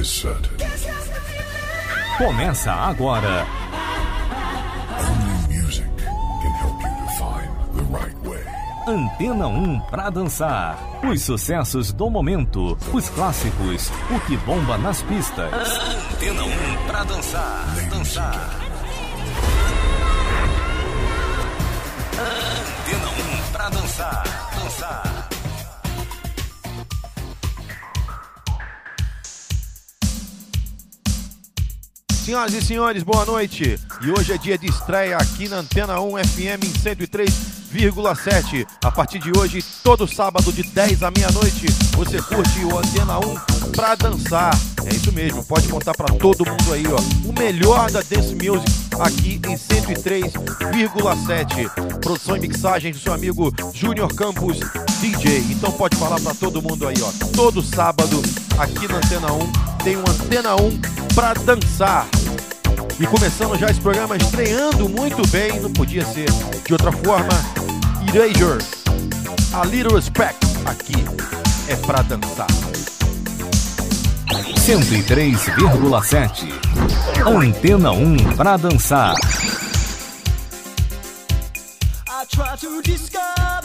is certain. Começa agora. Only music can help you to find the right way. Antena 1 pra dançar. Os sucessos do momento, os clássicos, o que bomba nas pistas. Antena 1 pra dançar. Dançar. Antena 1 pra dançar. Dançar. Senhoras e senhores, boa noite. E hoje é dia de estreia aqui na Antena 1 FM em 103,7. A partir de hoje, todo sábado de 10 à meia-noite, você curte o Antena 1 pra dançar. É isso mesmo, pode contar pra todo mundo aí, ó. O melhor da Dance Music aqui em 103,7. Produção e mixagem do seu amigo Júnior Campos DJ. Então pode falar pra todo mundo aí, ó. Todo sábado aqui na Antena 1 tem um Antena 1 pra dançar. E começando já esse programa estreando muito bem, não podia ser de outra forma. Erasure, a Little Respect aqui é pra dançar. 103,7. Antena 1 pra dançar. I try to discover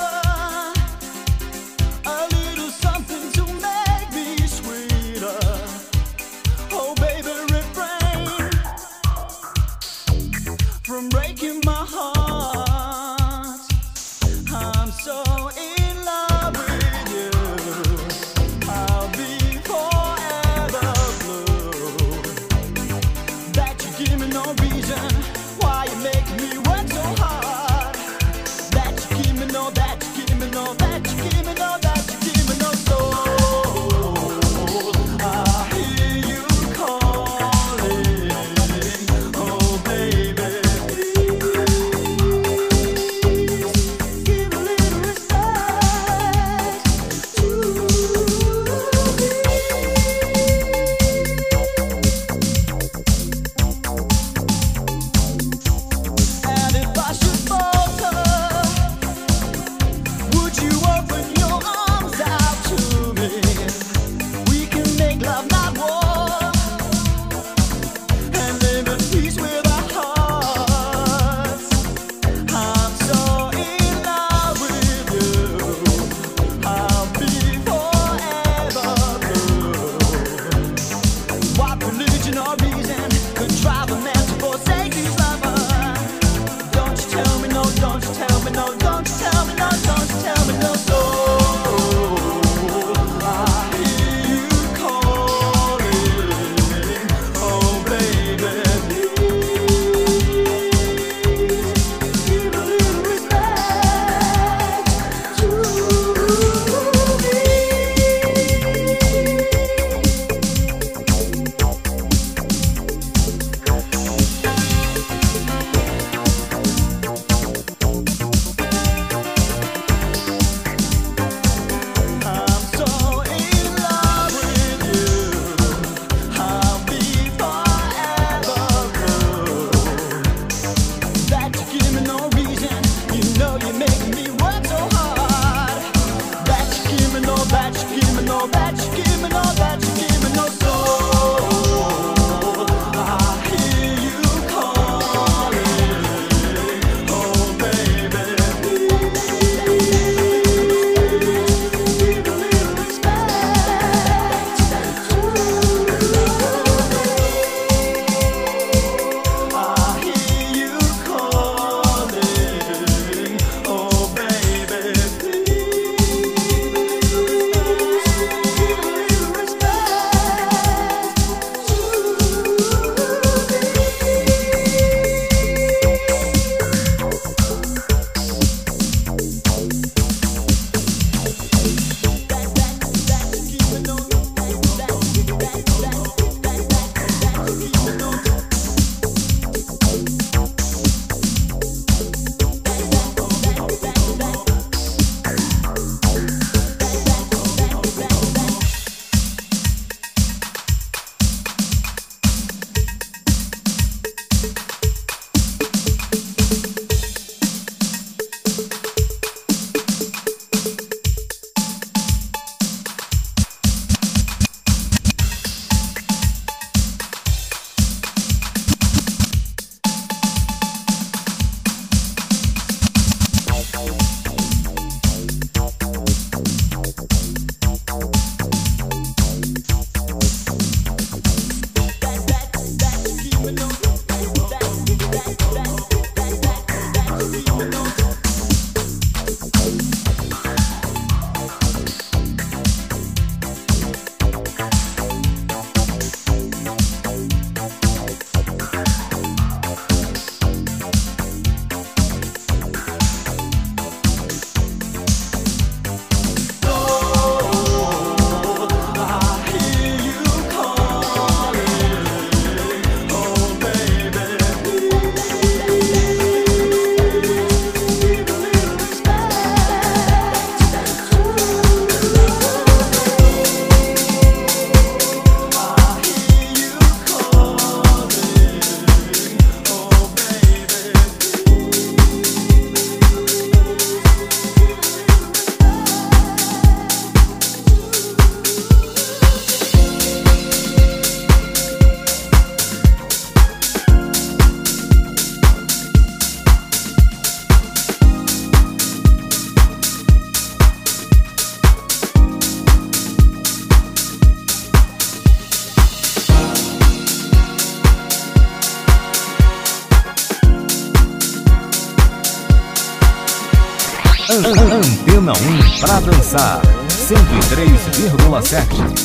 Antena 1 pra dançar. 103,7.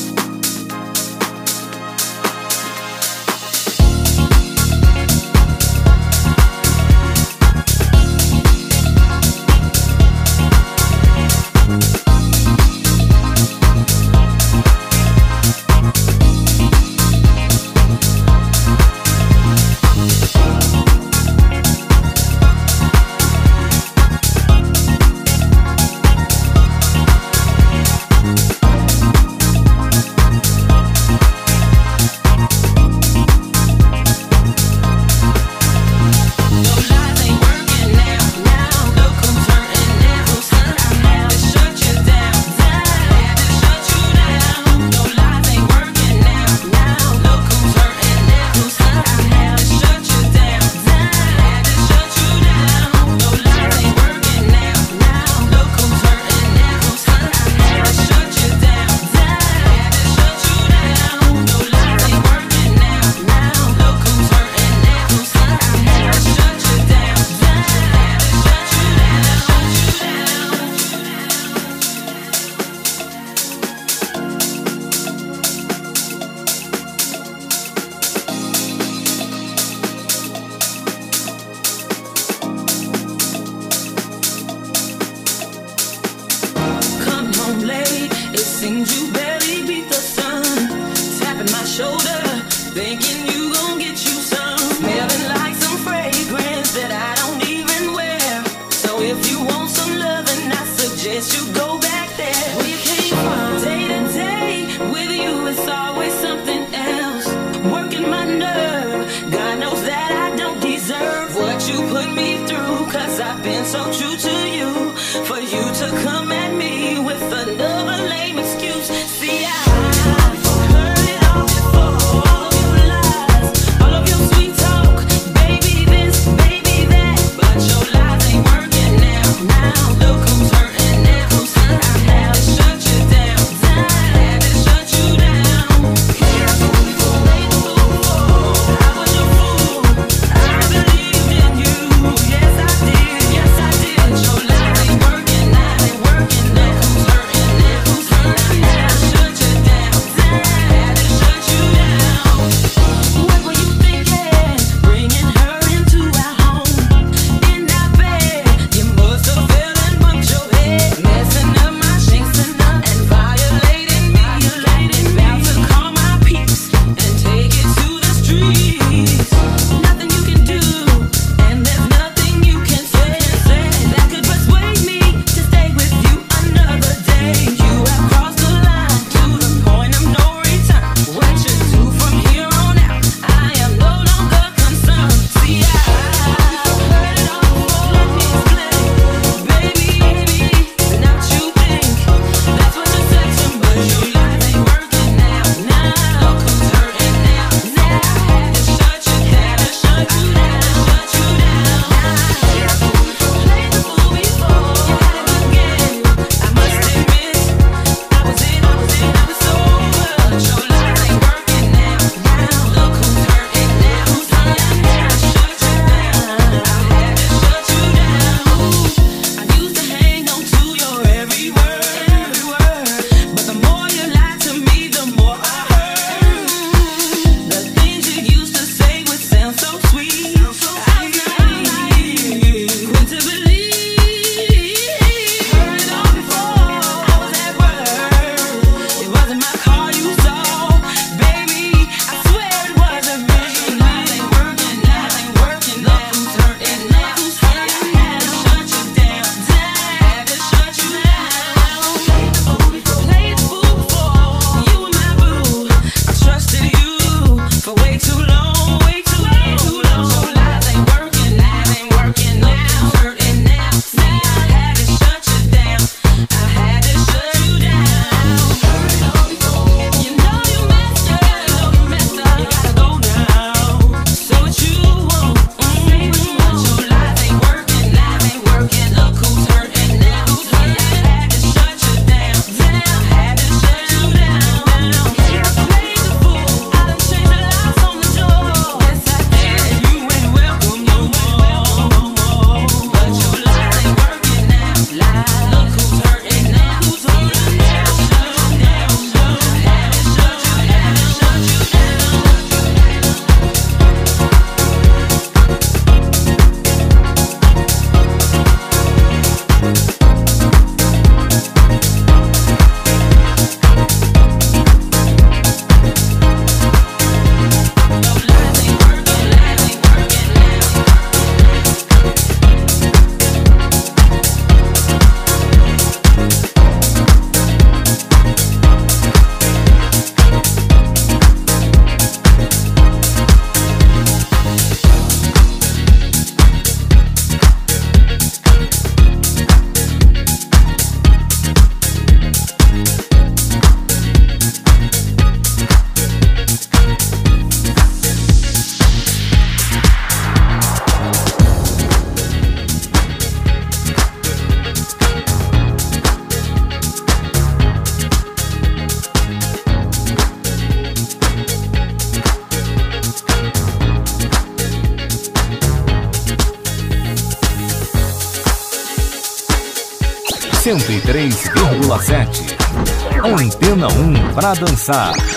Dançar.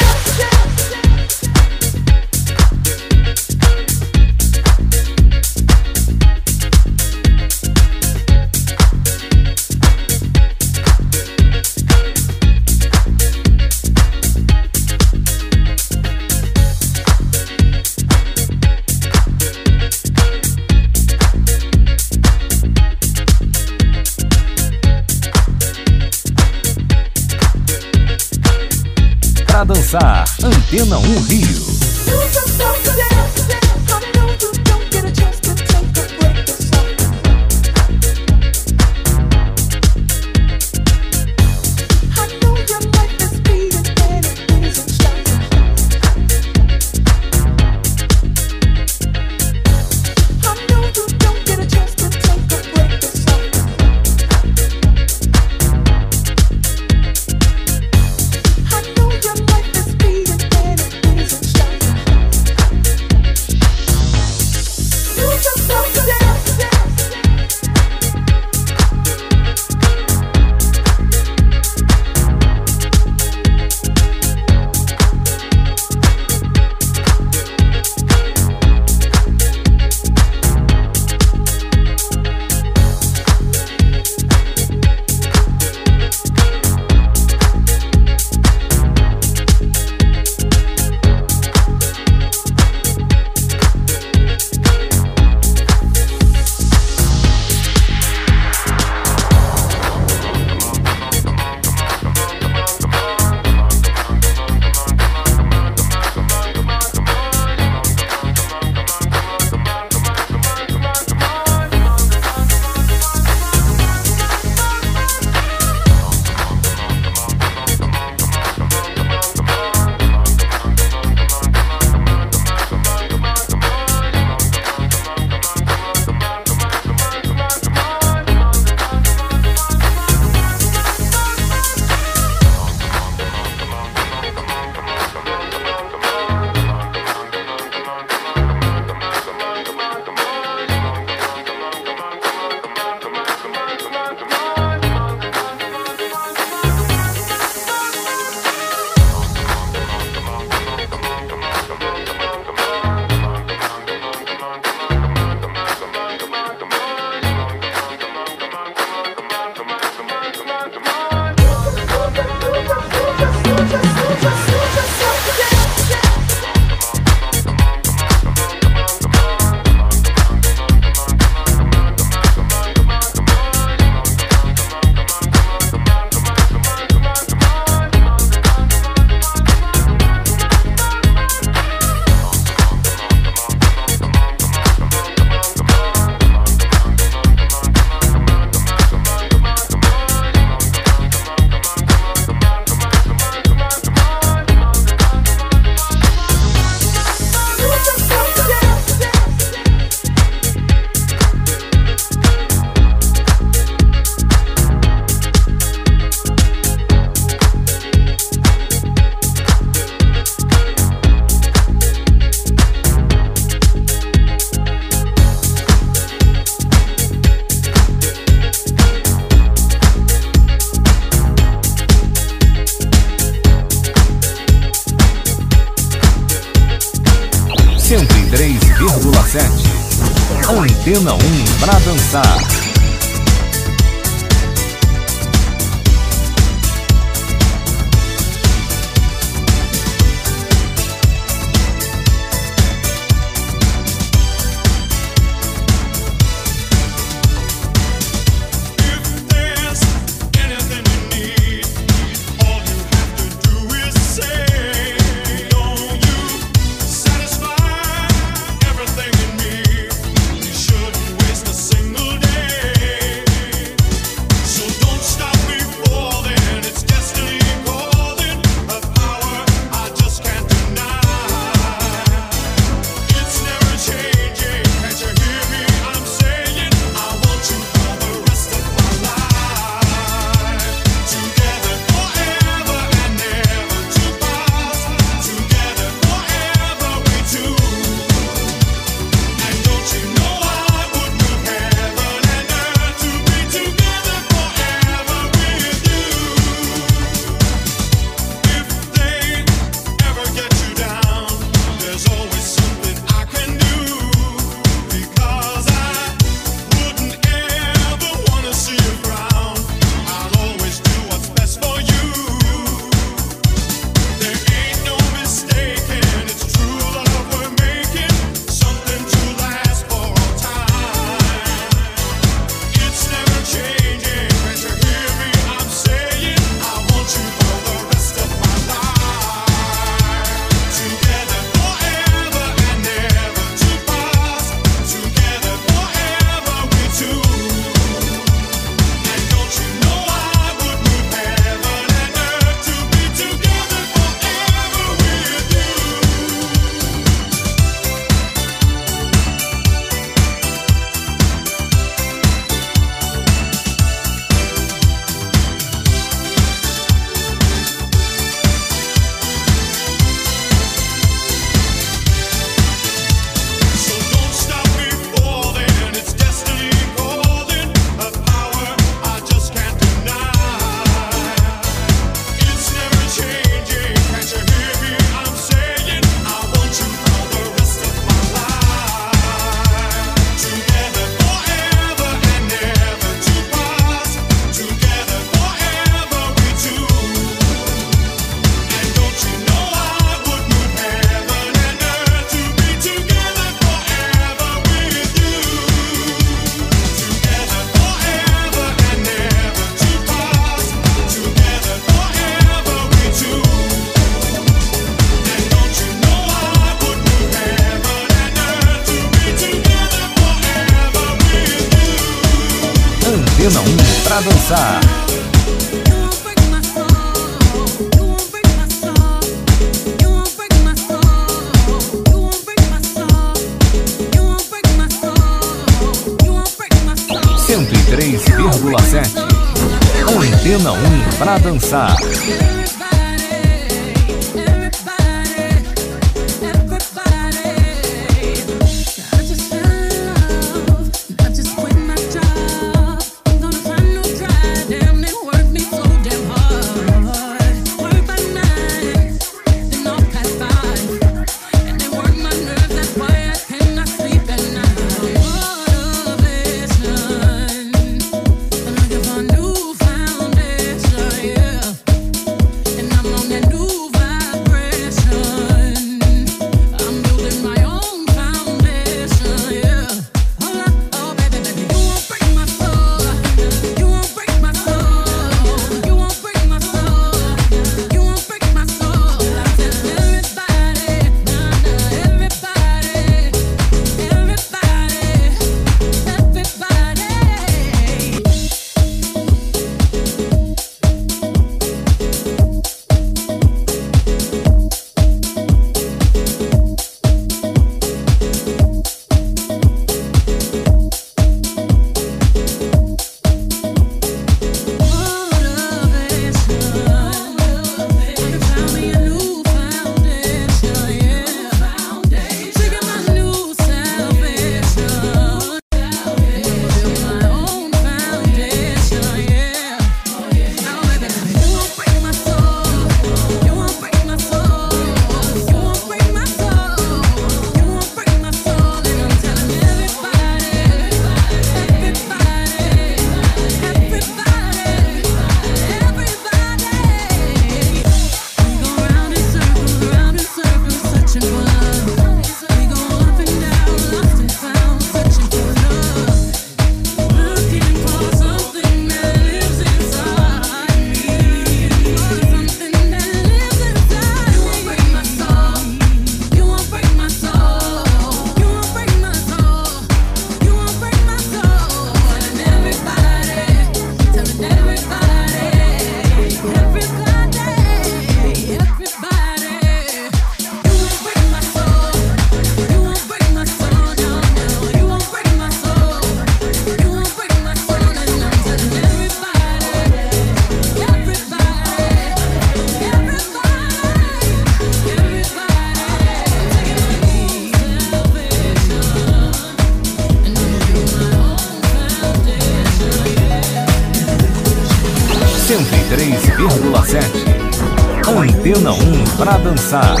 1 pra dançar.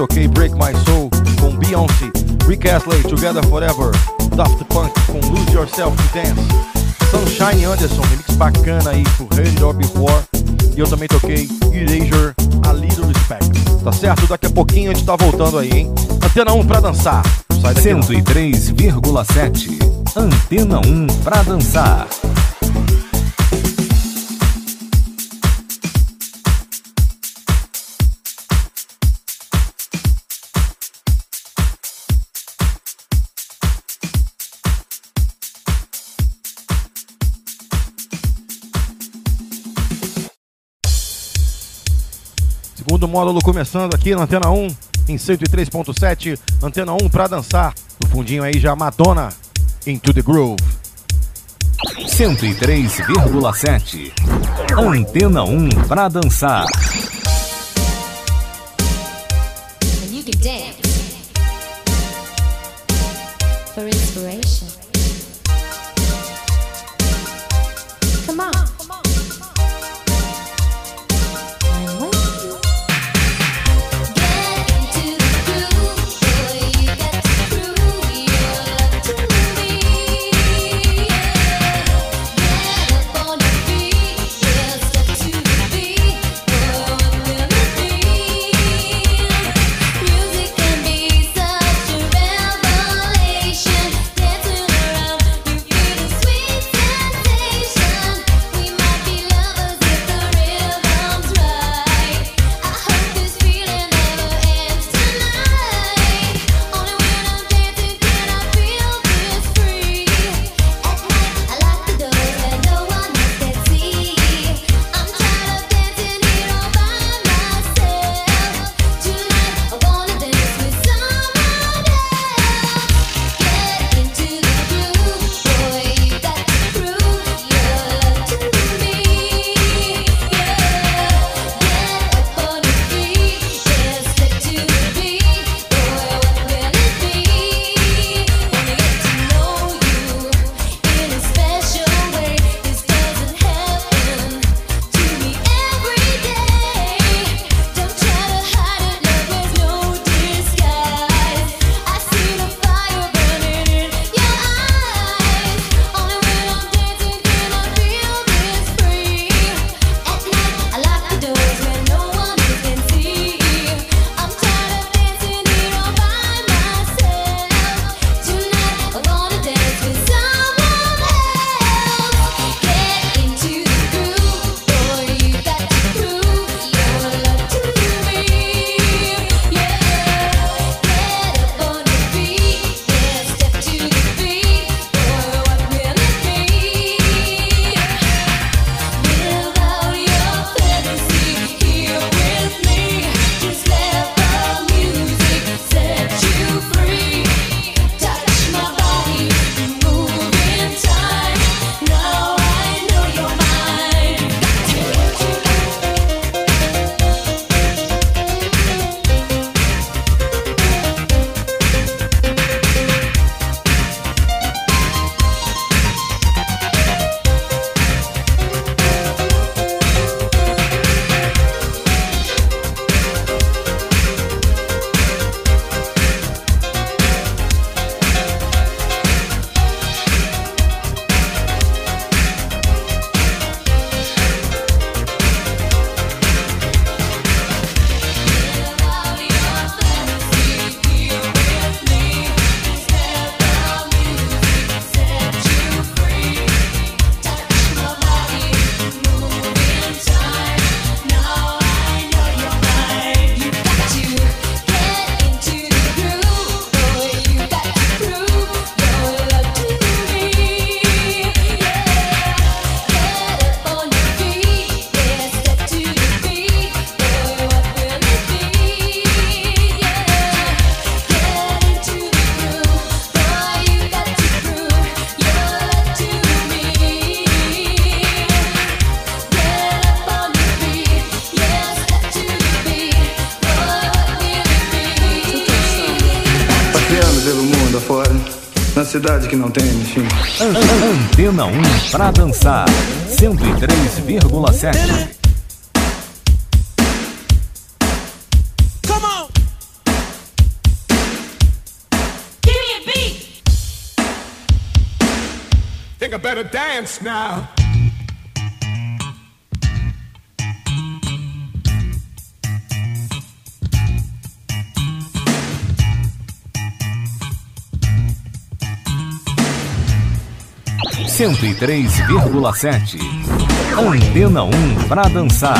Toquei Break My Soul com Beyoncé, Rick Astley, Together Forever, Daft Punk com Lose Yourself to Dance, Sunshine Anderson, remix bacana aí por Heard All Before. E eu também toquei Erasure, A Little Respect. Tá certo? Daqui a pouquinho a gente tá voltando aí, hein? Antena 1 pra dançar. Sai daqui não. 103,7. Antena 1 pra dançar. Segundo módulo começando aqui na Antena 1, em 103.7, Antena 1 pra dançar. No fundinho aí já Madonna, Into the Groove. 103,7. Antena 1 pra dançar. Pra dançar, 103,7. Think I better dance now. 103,7. Antena 1 para dançar.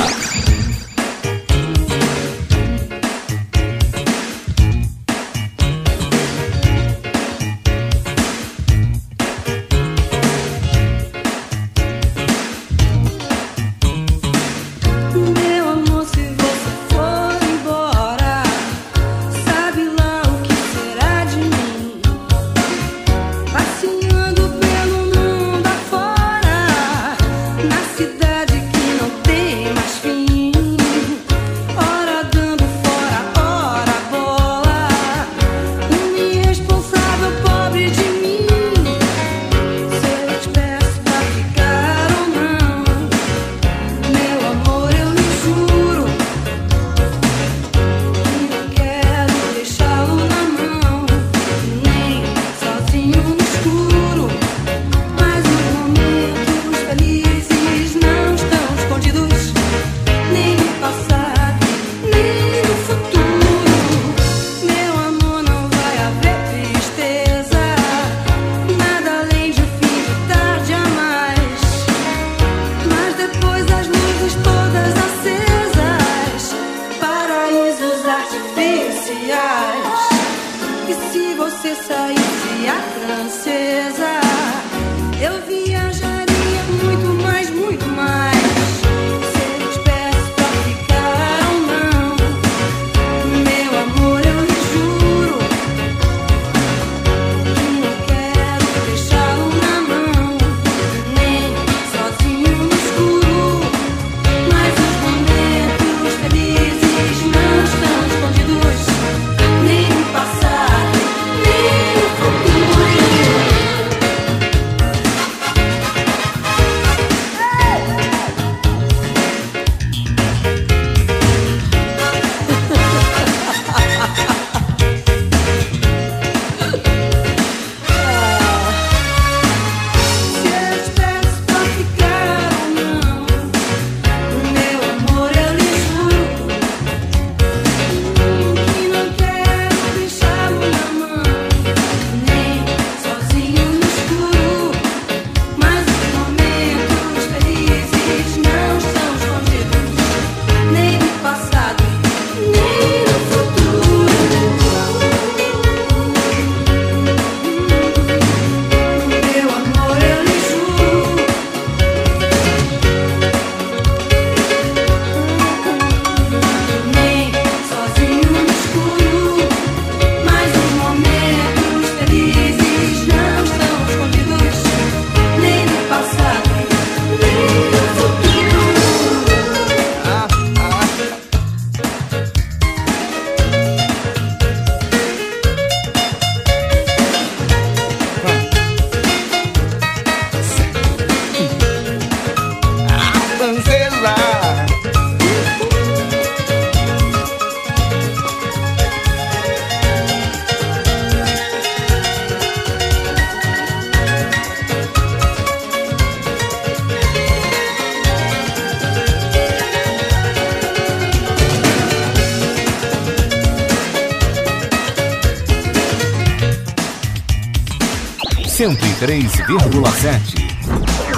93,7.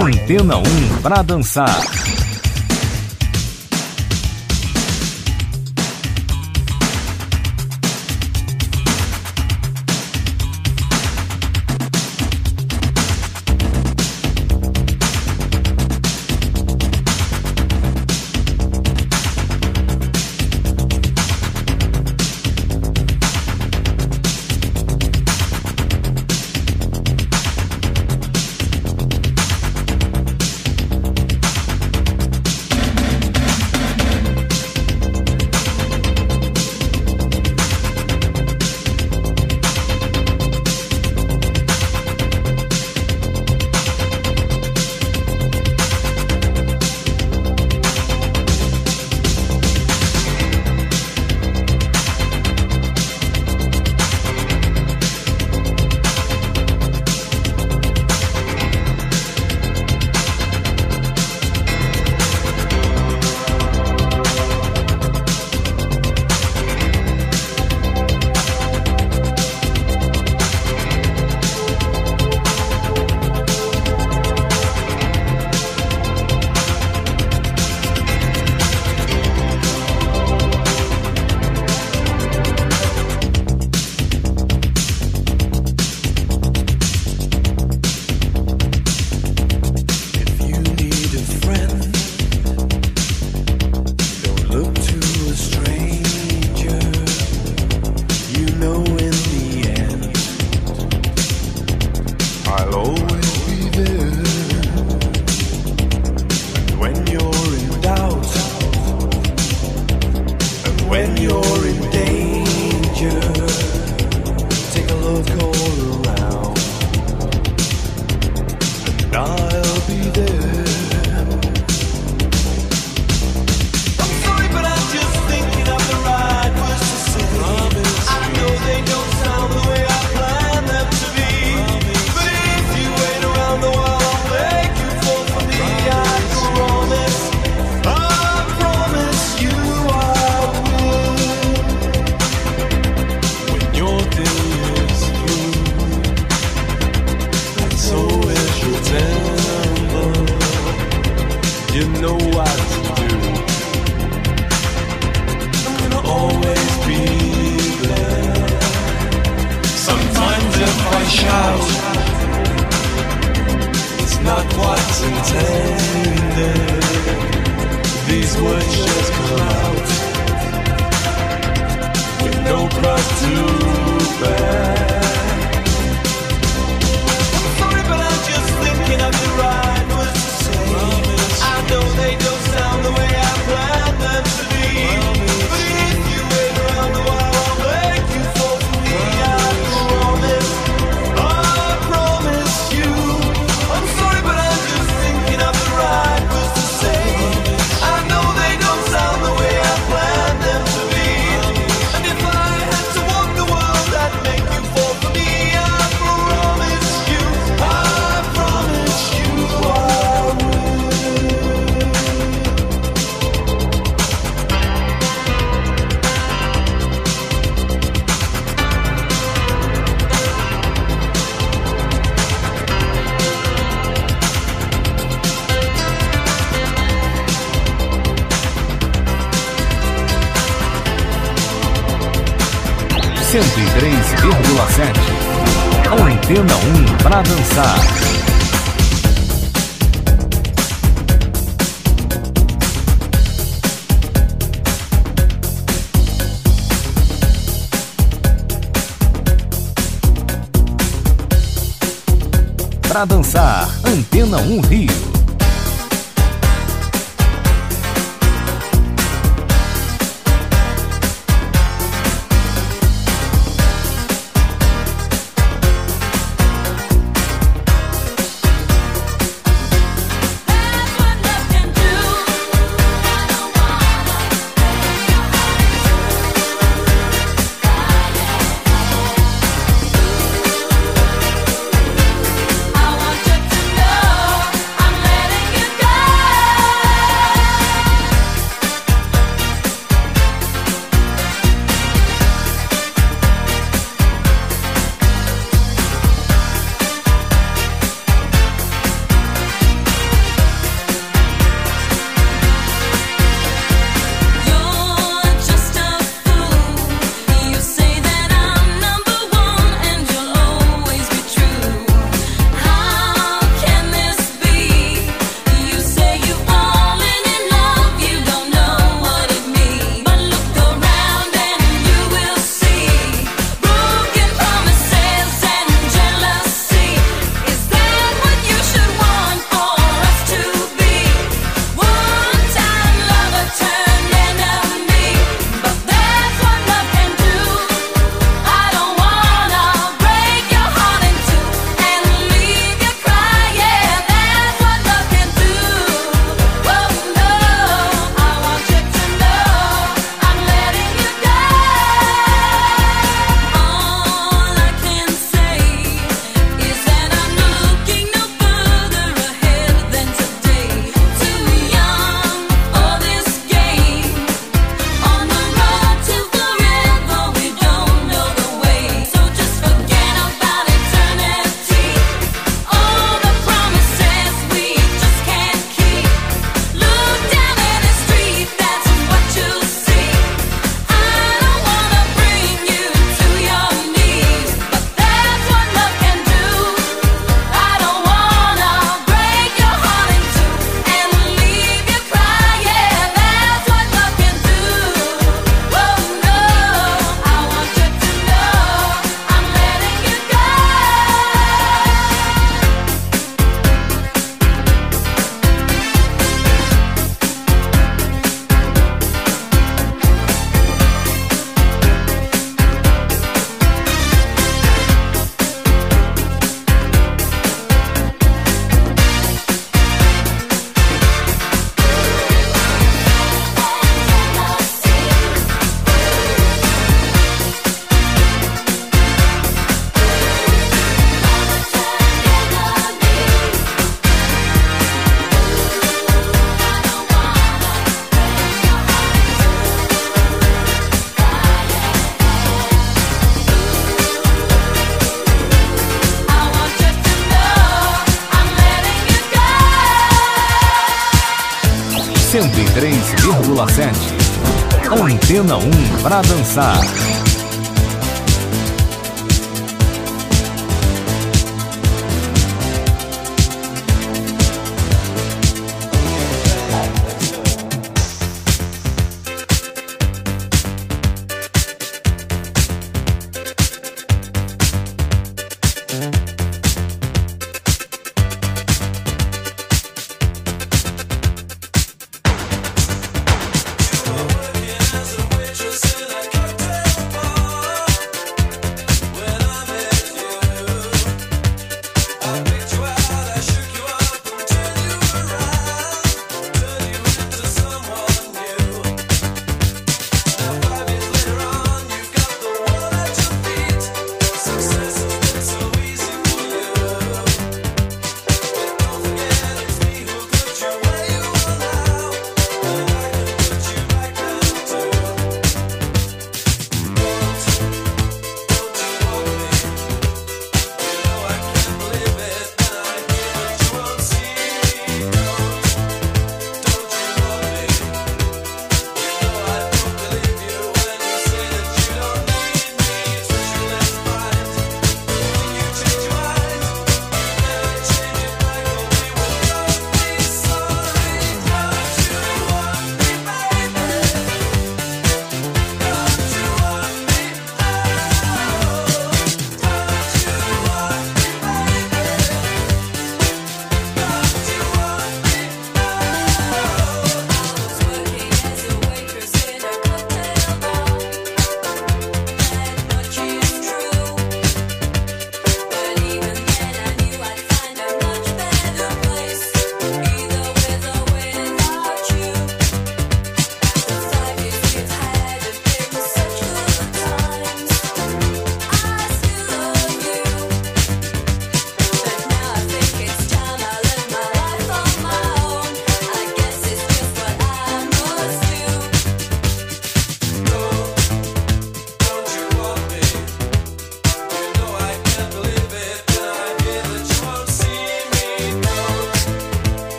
Antena 1 para dançar.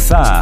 Dançar.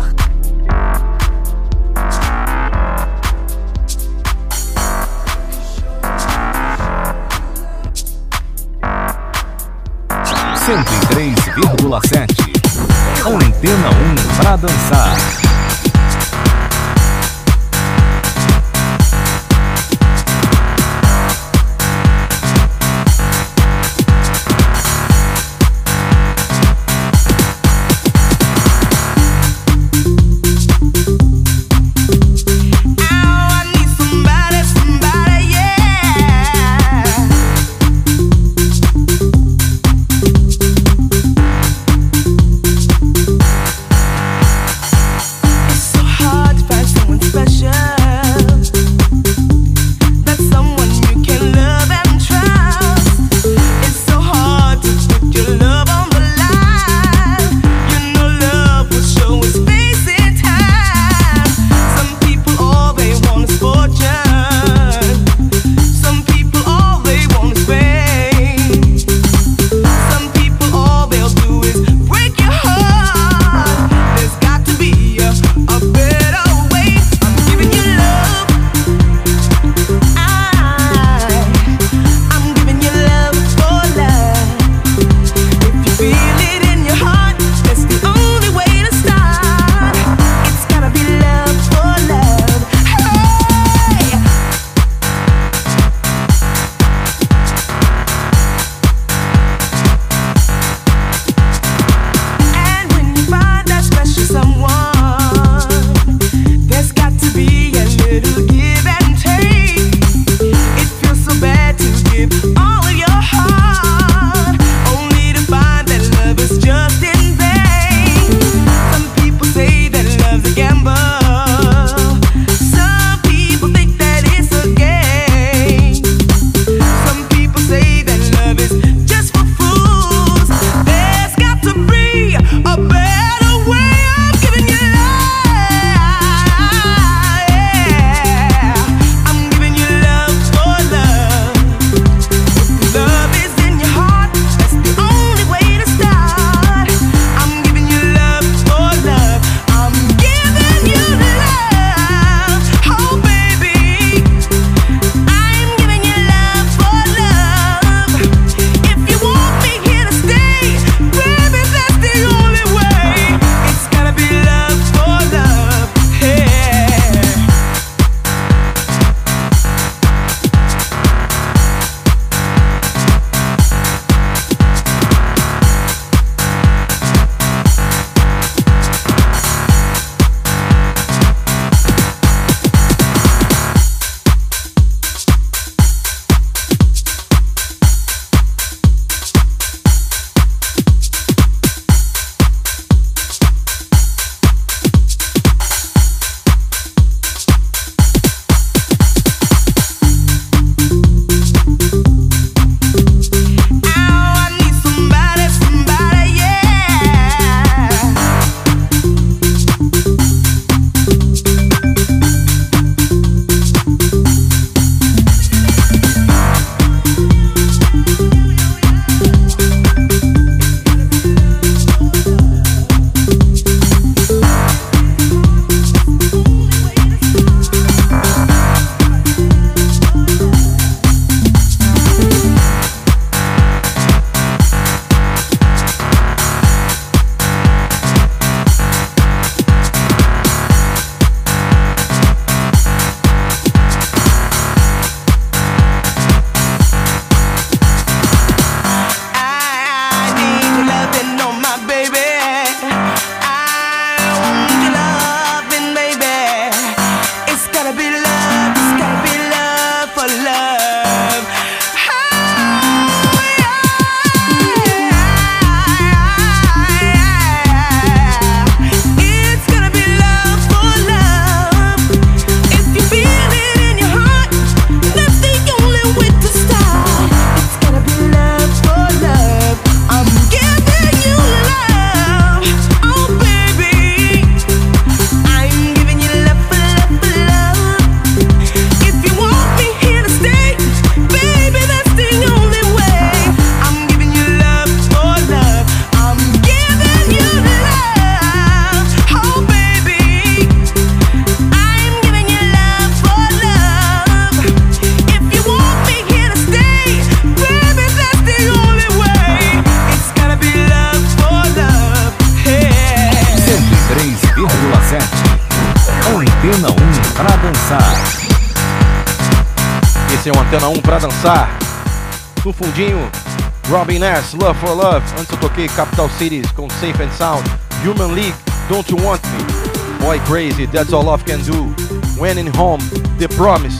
Ness, Love for Love. Antes eu toquei Capital Cities com Safe and Sound. Human League, Don't You Want Me. Boy Crazy, That's All Love Can Do. When in Home, The Promise.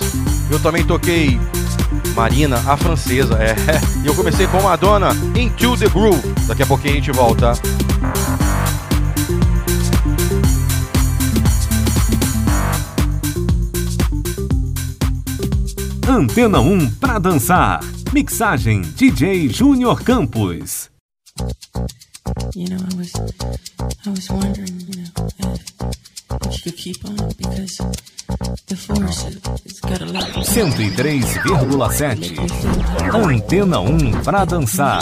Eu também toquei Marina, a francesa, é. E eu comecei com Madonna, Into the Groove. Daqui a pouquinho a gente volta. Antena 1 pra dançar. Mixagem DJ Júnior Campos. You know, I was, I was wondering, you know, if, if you keep on because the force has got a lot. of- 103,7. Make me feel better. Antena 1 pra dançar.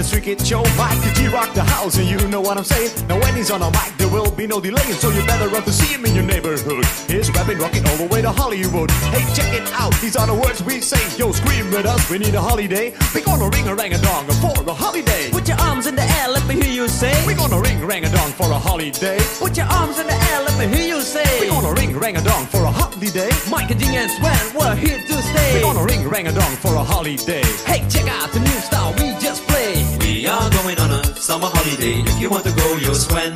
The street kid show Mike the G rock the house and you know what I'm saying. Now when he's on a mic there will be no delay So you better run to see him in your neighborhood. He's rapping, rocking all the way to Hollywood. Hey check it out, these are the words we say. Yo scream with us, we need a holiday. We gonna ring a rang a dong for a holiday. Put your arms in the air, let me hear you say. We gonna ring rang a dong for a holiday. Put your arms in the air, let me hear you say. We gonna ring rang a dong for a holiday. Mike and Ding and Sven, we're here to stay. We gonna ring rang a dong for a holiday. Hey, check out the summer holiday. If you want to go, you'll swim.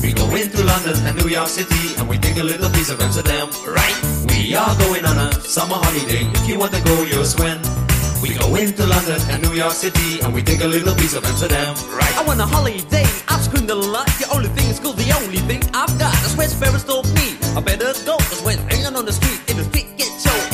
We go into London and New York City, and we take a little piece of Amsterdam, right? We are going on a summer holiday. If you want to go, you'll swim. We go into London and New York City, and we take a little piece of Amsterdam, right? I want a holiday, I've screamed a lot. The only thing is cool, the only thing I've got. That's where Ferris told me. I better go, cause when hanging on the street, in the street get show,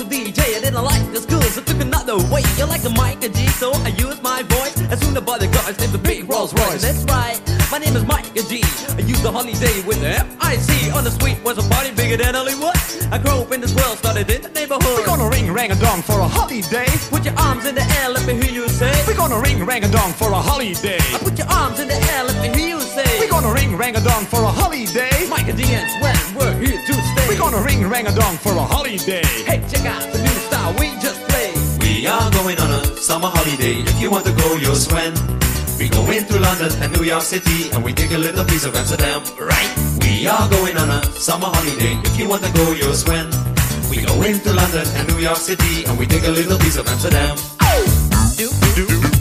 Also DJ. I didn't like the school, so took another way. You like the Mike and G, so I use my voice. As soon as the cars named the big Rolls Royce. That's right, my name is Mike and G. I use the holiday with the M-I-C. On the street was a party bigger than Hollywood. I grew up in this world, started in the neighborhood. We're gonna ring rang a dong for a holiday. Put your arms in the air, let me hear you say. We're gonna ring rang a dong for a holiday. I put your arms in the air, let me hear you say. We're gonna ring rang a dong for a holiday. Mike and D and Sweat, gonna ring rang a dong for a holiday. Hey, check out the new style we just played. We are going on a summer holiday. If you want to go, you'll swim. We go into London and New York City and we take a little piece of Amsterdam, right? We are going on a summer holiday. If you want to go, you'll swim. We go into London and New York City and we take a little piece of Amsterdam. Oh. Antena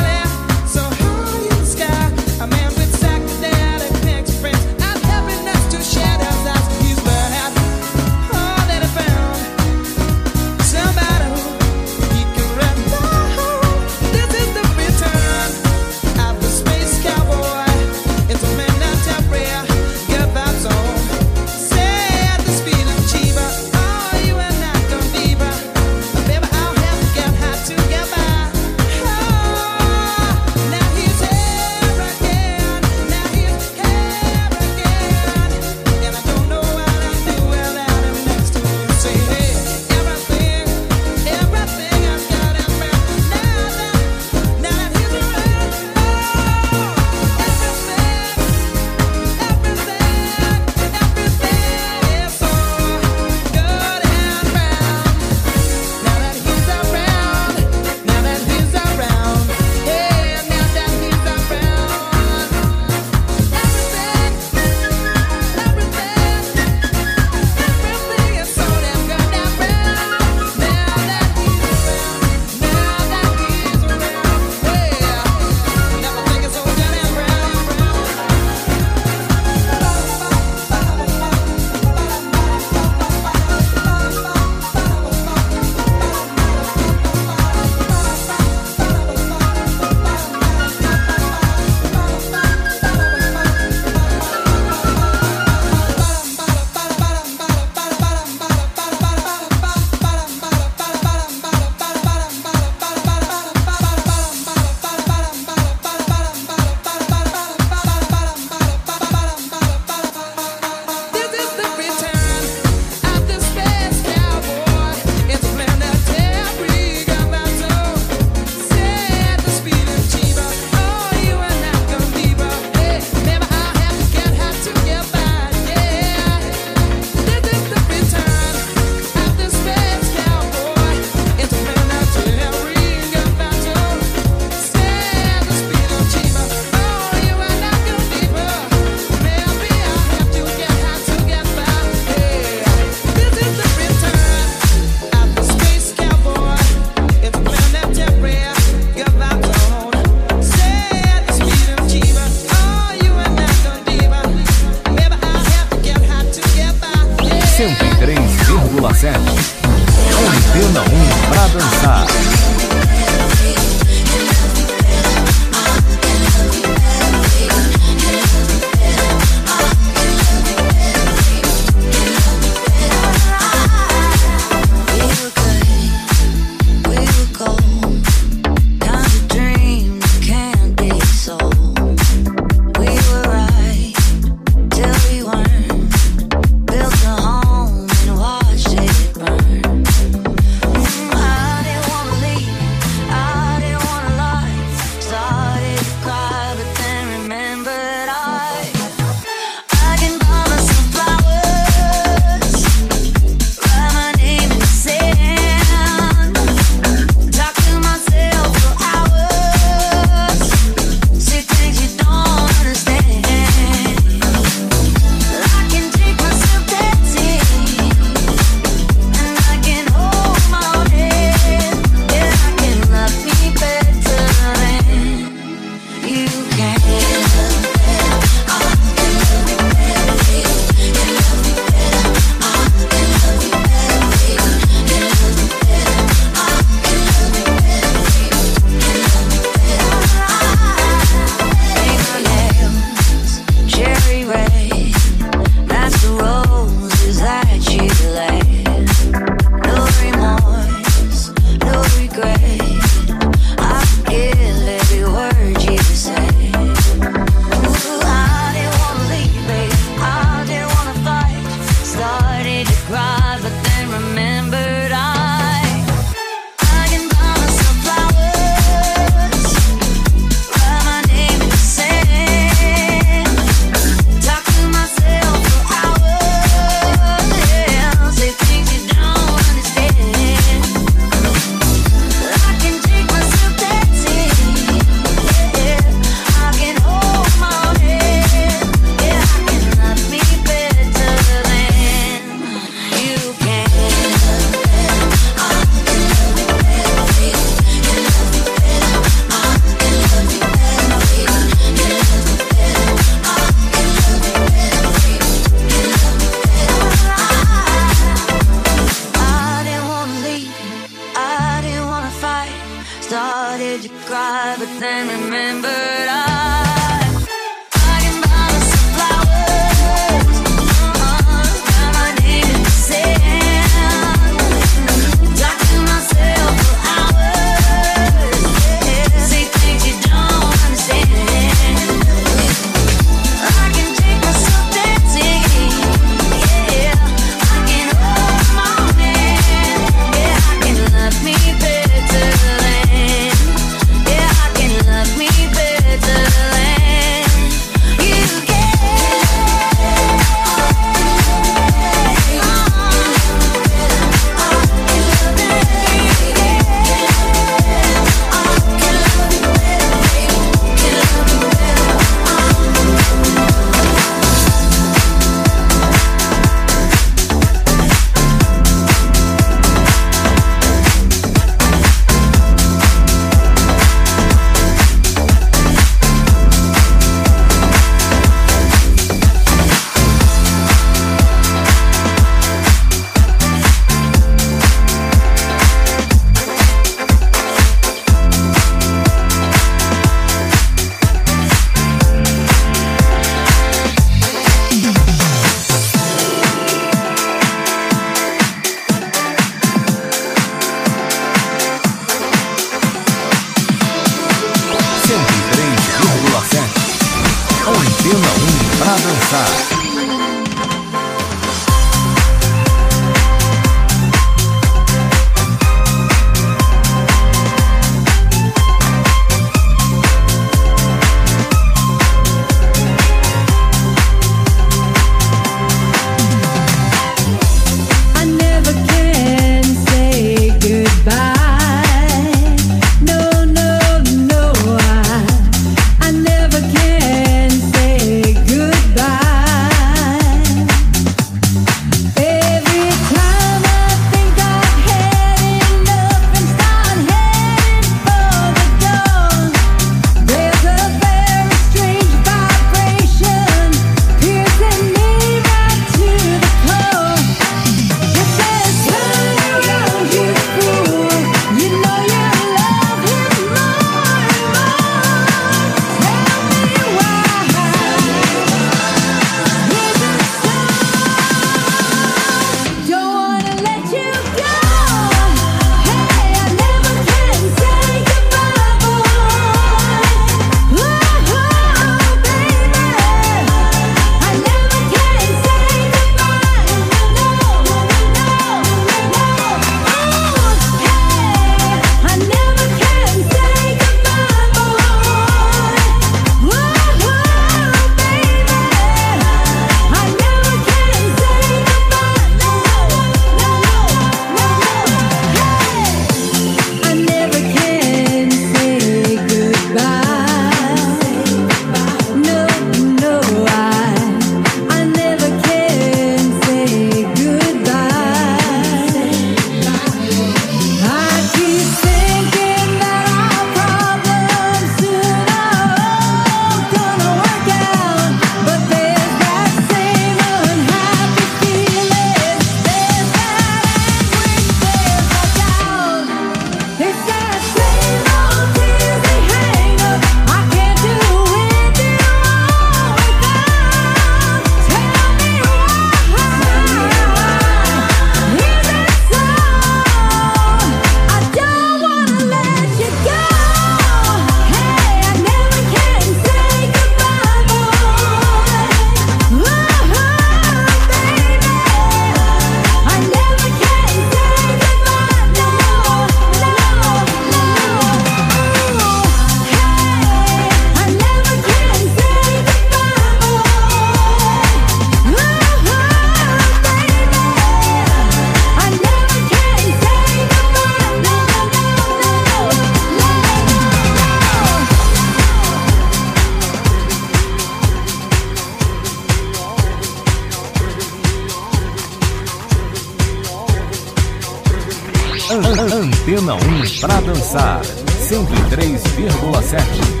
Antena 1 pra dançar. 103,7.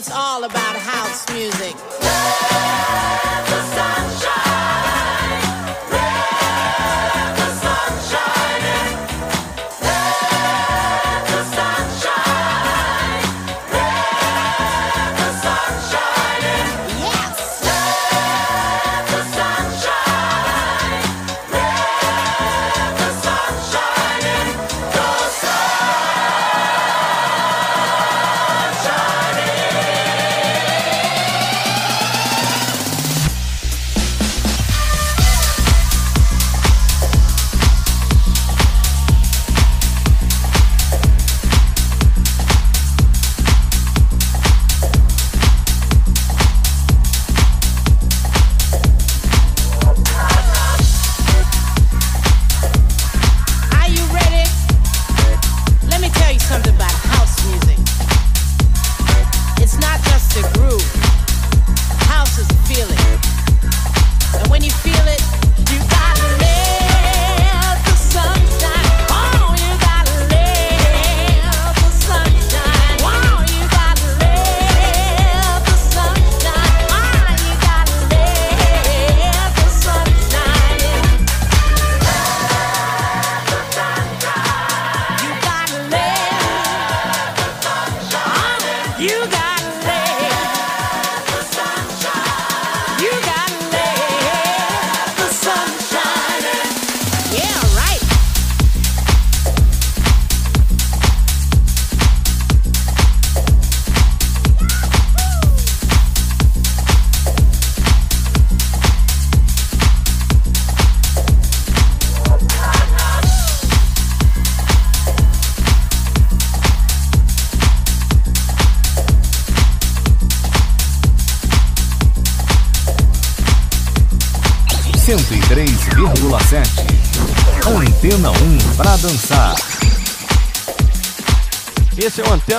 It's all about house music.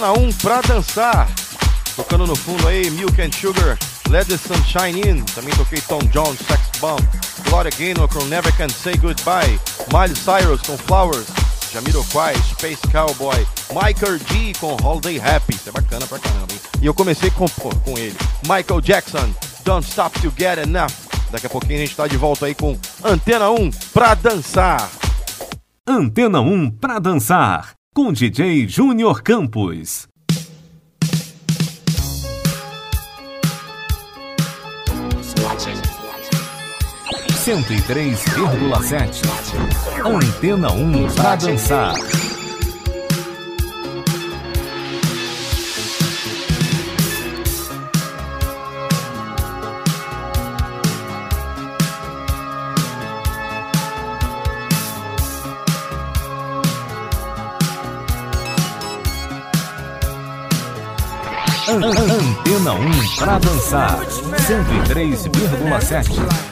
Antena 1 pra dançar. Tocando no fundo aí, Milk and Sugar, Let the Sunshine In. Também toquei Tom Jones, Sex Bomb, Gloria Gaynor com Never Can Say Goodbye, Miley Cyrus com Flowers, Jamiroquai, Space Cowboy, Michael G com Holiday Happy. Isso é bacana pra caramba, hein? E eu comecei com, com ele. Michael Jackson, Don't Stop to Get Enough. Daqui a pouquinho a gente tá de volta aí com Antena 1 pra dançar. Antena 1 pra dançar. Com DJ Júnior Campos. Cento e três vírgula sete. Antena 1 pra dançar. Antena 1 pra dançar. 103,7.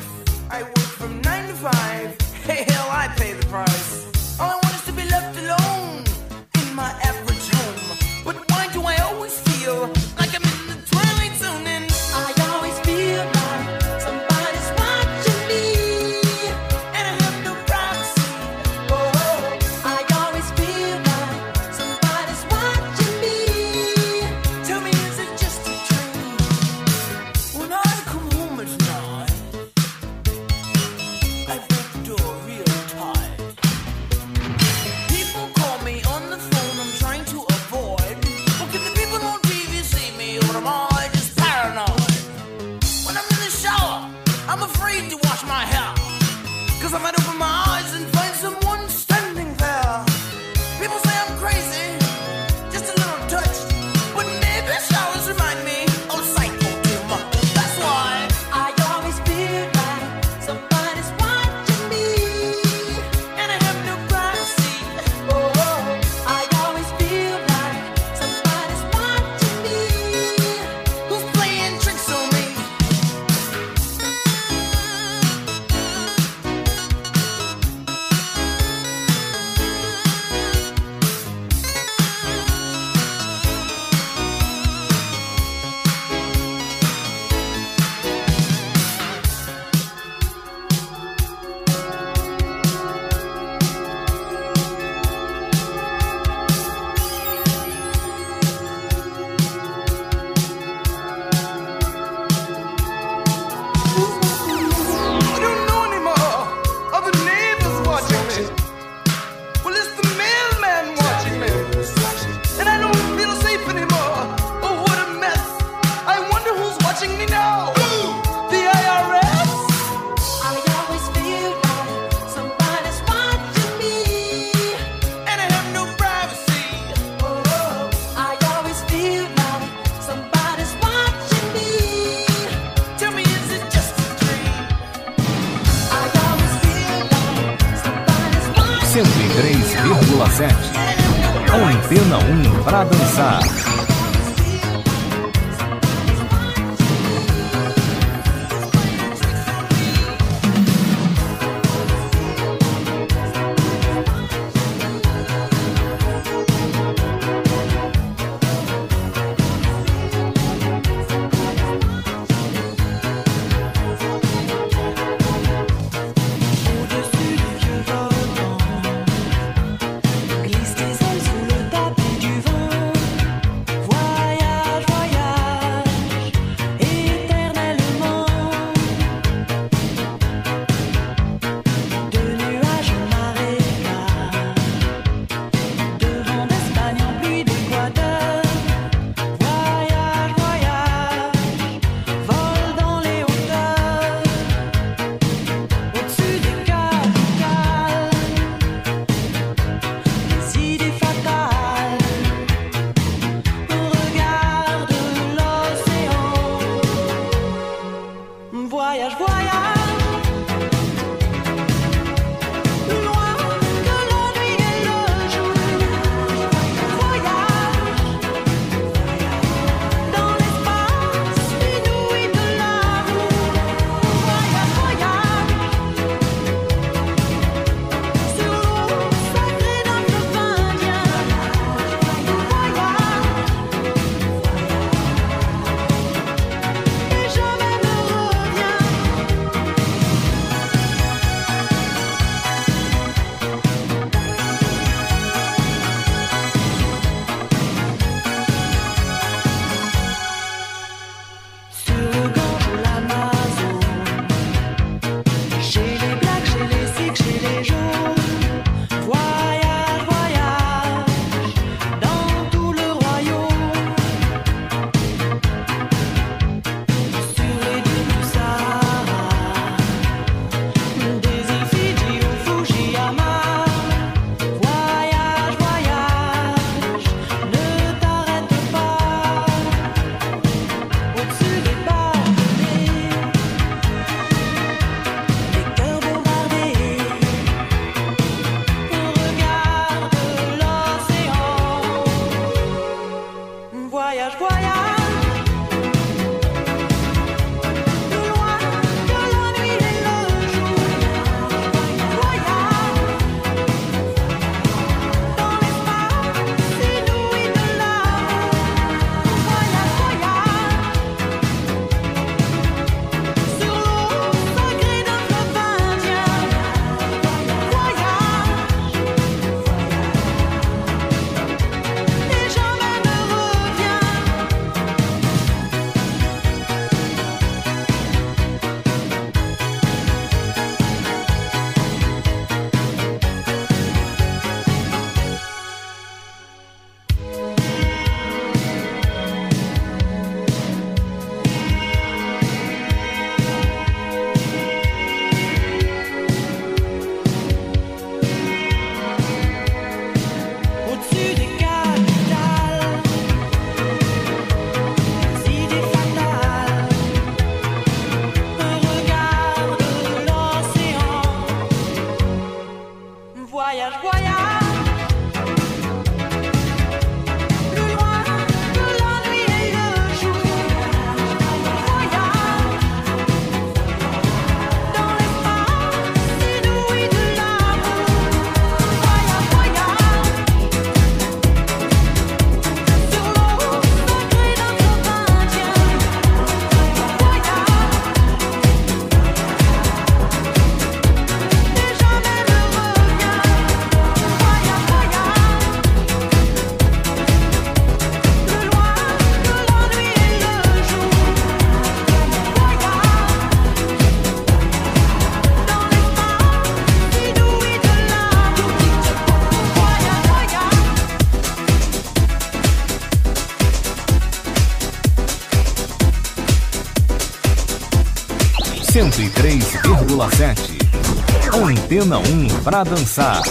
Antena 1 para dançar.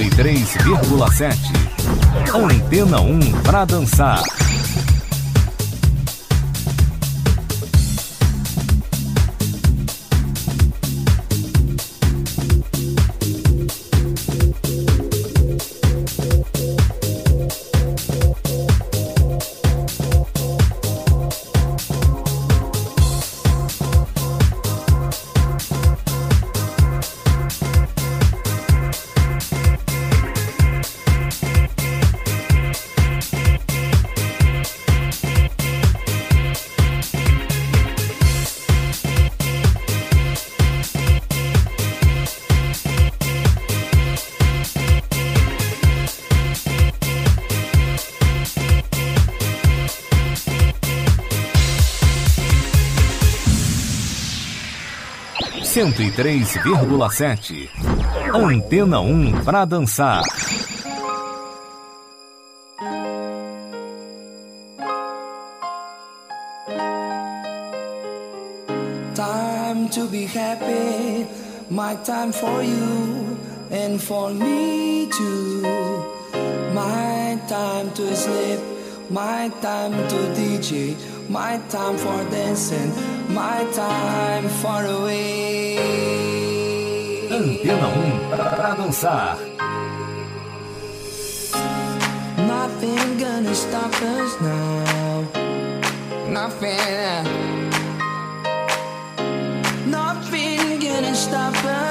93,7. Antena 1 para dançar. Cento e três vírgula sete. Antena 1 um pra dançar. Time to be happy, my time for you and for me too. My time to sleep, my time to DJ, my time for dancing, my time far away. Antena 1 pra dançar. Nothing gonna stop us now. Nothing. Nothing gonna stop us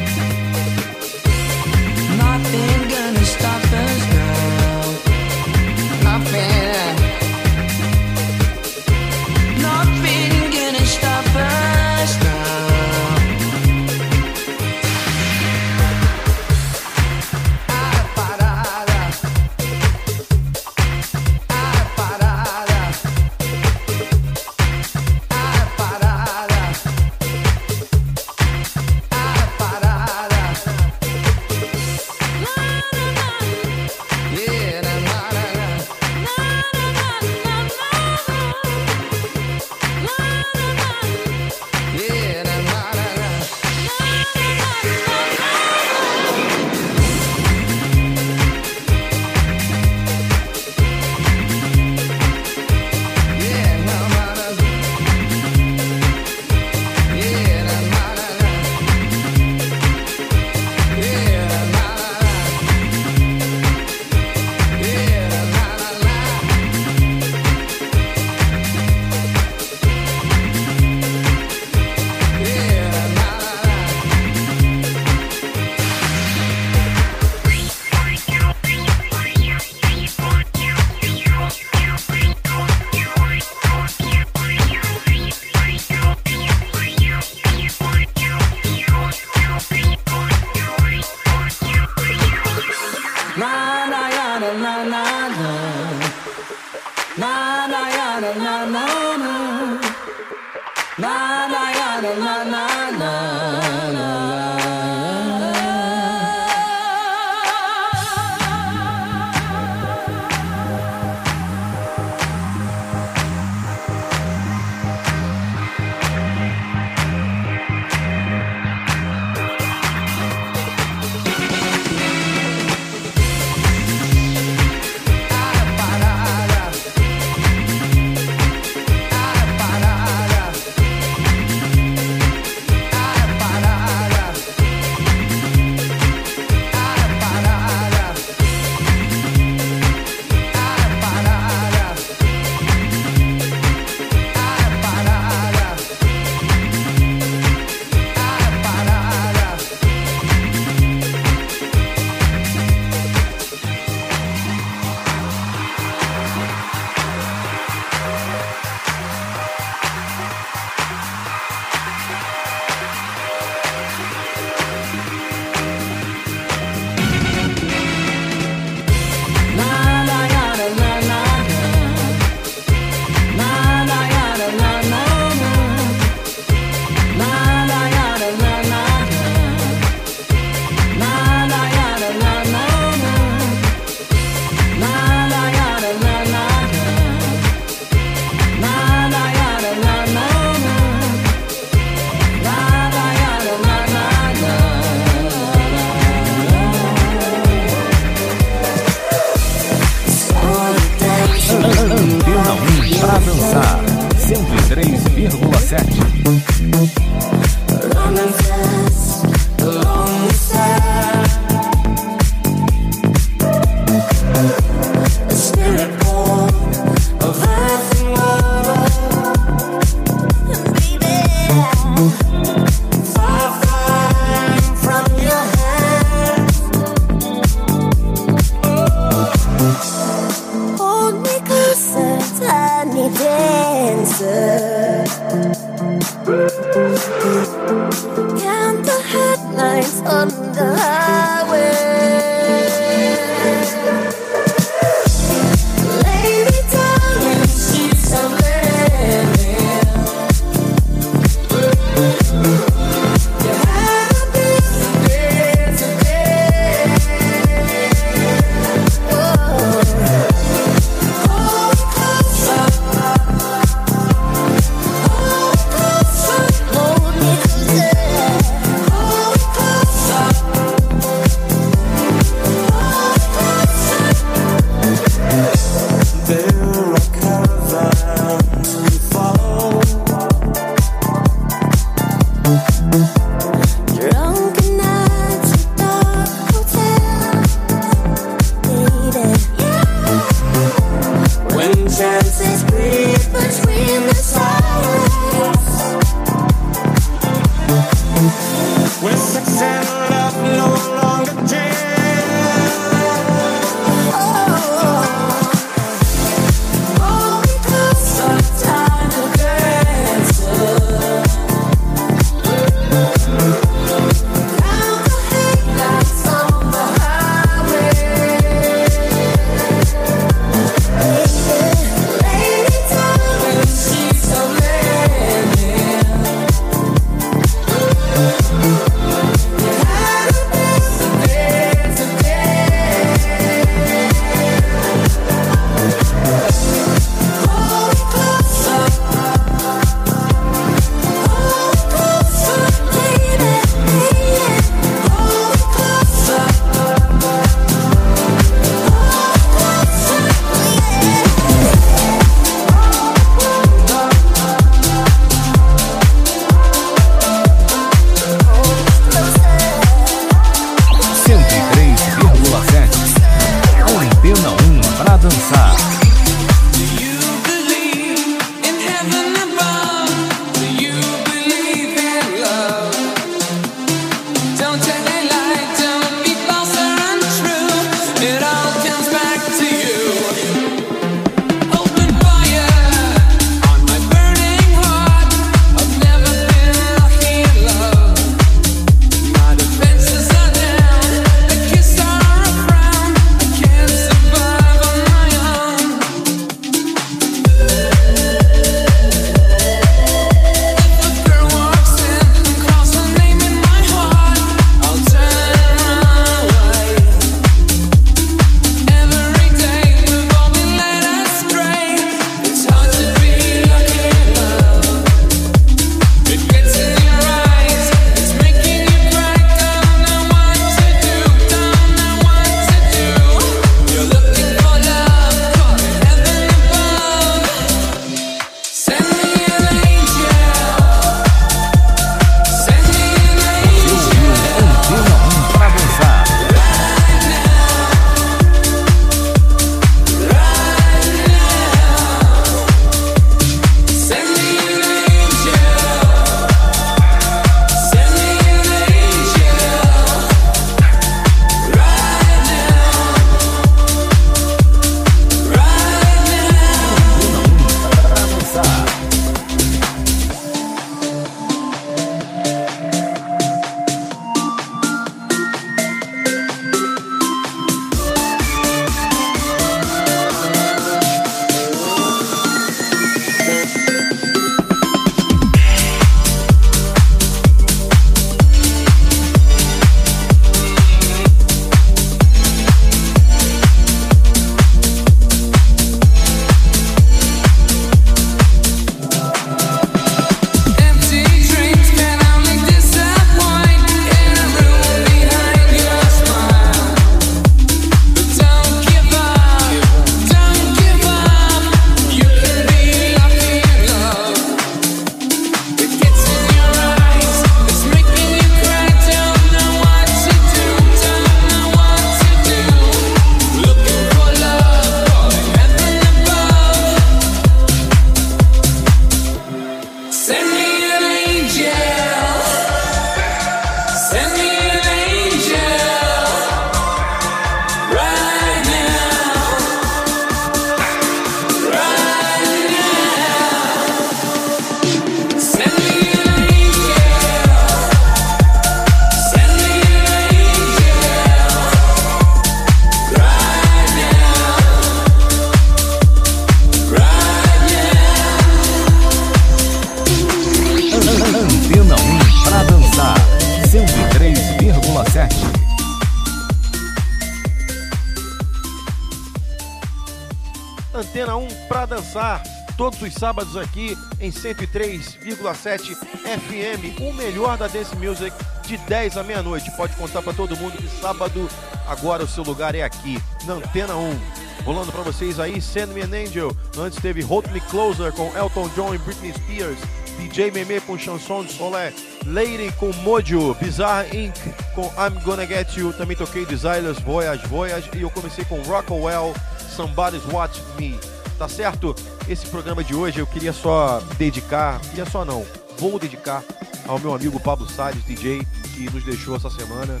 sábados aqui em 103,7 FM. O melhor da Dance Music de 10 à meia-noite. Pode contar pra todo mundo que sábado agora o seu lugar é aqui, na Antena 1. Rolando pra vocês aí Send Me an Angel. Antes teve Hold Me Closer com Elton John e Britney Spears. DJ Meme com Chanson de Solé. Lady com Mojo. Bizarre Inc. com I'm Gonna Get You. Também toquei Desires, Voyage, Voyage. E eu comecei com Rockawell, Somebody's Watching Me. Tá certo? Esse programa de hoje eu queria só dedicar, queria só não, vou dedicar ao meu amigo Pablo Salles, DJ, que nos deixou essa semana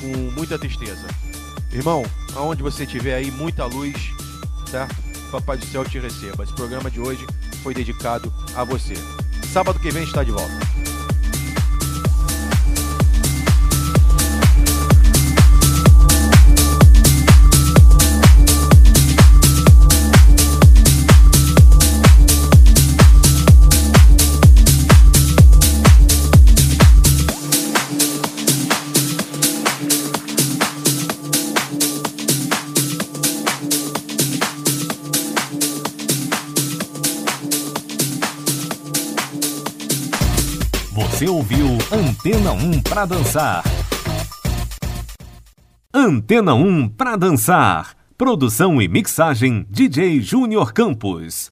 com muita tristeza. Irmão, aonde você estiver aí, muita luz, certo? Papai do céu te receba. Esse programa de hoje foi dedicado a você. Sábado que vem está de volta. Antena 1 pra dançar. Antena 1 pra dançar. Produção e mixagem DJ Júnior Campos.